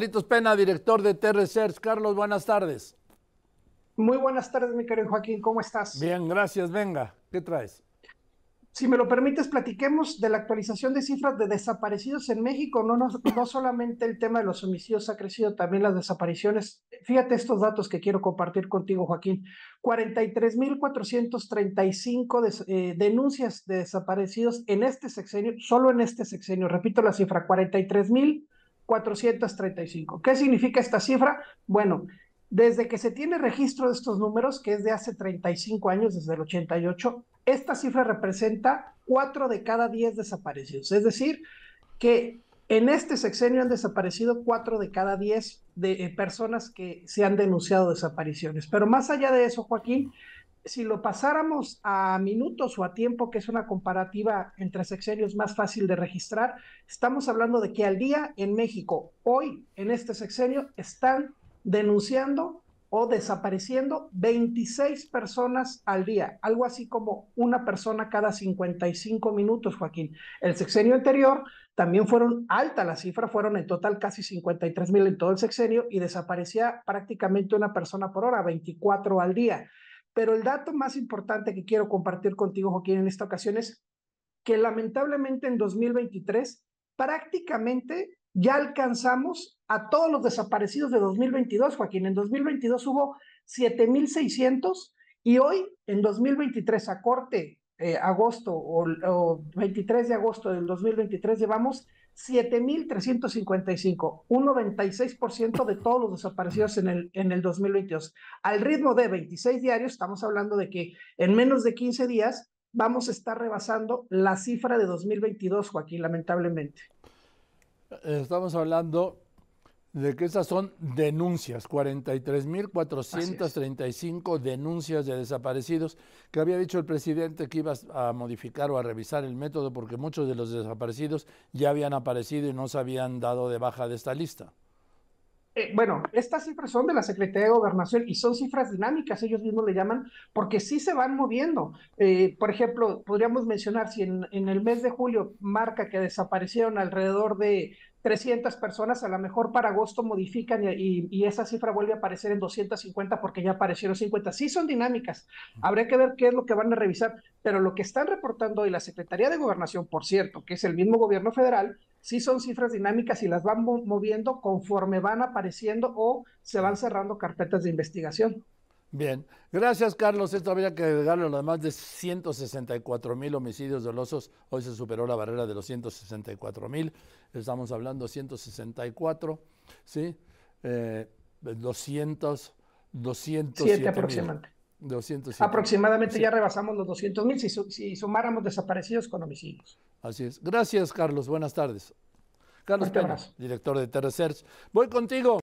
Carlitos Pena, director de T-Research. Carlos, buenas tardes. Muy buenas tardes, mi querido Joaquín, ¿cómo estás? Bien, gracias. Venga, ¿qué traes? Si me lo permites, platiquemos de la actualización de cifras de desaparecidos en México. No, no, no solamente el tema de los homicidios ha crecido, también las desapariciones. Fíjate estos datos que quiero compartir contigo, Joaquín. 43.435 eh, denuncias de desaparecidos en este sexenio, solo en este sexenio. Repito la cifra, 43.435. ¿Qué significa esta cifra? Bueno, desde que se tiene registro de estos números, que es de hace 35 años, desde el 88, esta cifra representa 4 de cada 10 desaparecidos. Es decir, que en este sexenio han desaparecido 4 de cada 10 de, eh, personas que se han denunciado desapariciones. Pero más allá de eso, Joaquín, si lo pasáramos a minutos o a tiempo, que es una comparativa entre sexenios más fácil de registrar, estamos hablando de que al día en México, hoy en este sexenio, están denunciando o desapareciendo 26 personas al día, algo así como una persona cada 55 minutos, Joaquín. El sexenio anterior también fueron alta la cifra, fueron en total casi 53 mil en todo el sexenio y desaparecía prácticamente una persona por hora, 24 al día. Pero el dato más importante que quiero compartir contigo, Joaquín, en esta ocasión es que lamentablemente en 2023 prácticamente ya alcanzamos a todos los desaparecidos de 2022, Joaquín. En 2022 hubo 7.600 y hoy, en 2023, a corte eh, agosto o, 23 de agosto del 2023, llevamos 7.355, un 96% de todos los desaparecidos en el, en el 2022. Al ritmo de 26 diarios, estamos hablando de que en menos de 15 días vamos a estar rebasando la cifra de 2022, Joaquín, lamentablemente. Estamos hablando de que estas son denuncias, 43.435 denuncias de desaparecidos, que había dicho el presidente que ibas a modificar o a revisar el método porque muchos de los desaparecidos ya habían aparecido y no se habían dado de baja de esta lista. Eh, bueno, estas cifras son de la Secretaría de Gobernación y son cifras dinámicas, ellos mismos le llaman, porque sí se van moviendo. Eh, por ejemplo, podríamos mencionar si en, el mes de julio marca que desaparecieron alrededor de 300 personas, a lo mejor para agosto modifican y, y, esa cifra vuelve a aparecer en 250 porque ya aparecieron 50. Sí son dinámicas, habría que ver qué es lo que van a revisar, pero lo que están reportando hoy la Secretaría de Gobernación, por cierto, que es el mismo gobierno federal, sí son cifras dinámicas y las van moviendo conforme van apareciendo o se van cerrando carpetas de investigación. Bien, gracias Carlos. Esto habría que agregarlo a los más de 164 mil homicidios dolosos. Hoy se superó la barrera de los 164 mil. Estamos hablando 164, ¿sí? Eh, 200, 207 aproximadamente. 207. Aproximadamente ya rebasamos los 200 mil si, si, sumáramos desaparecidos con homicidios. Así es. Gracias, Carlos. Buenas tardes. Carlos Pena, director de T-Research. Voy contigo.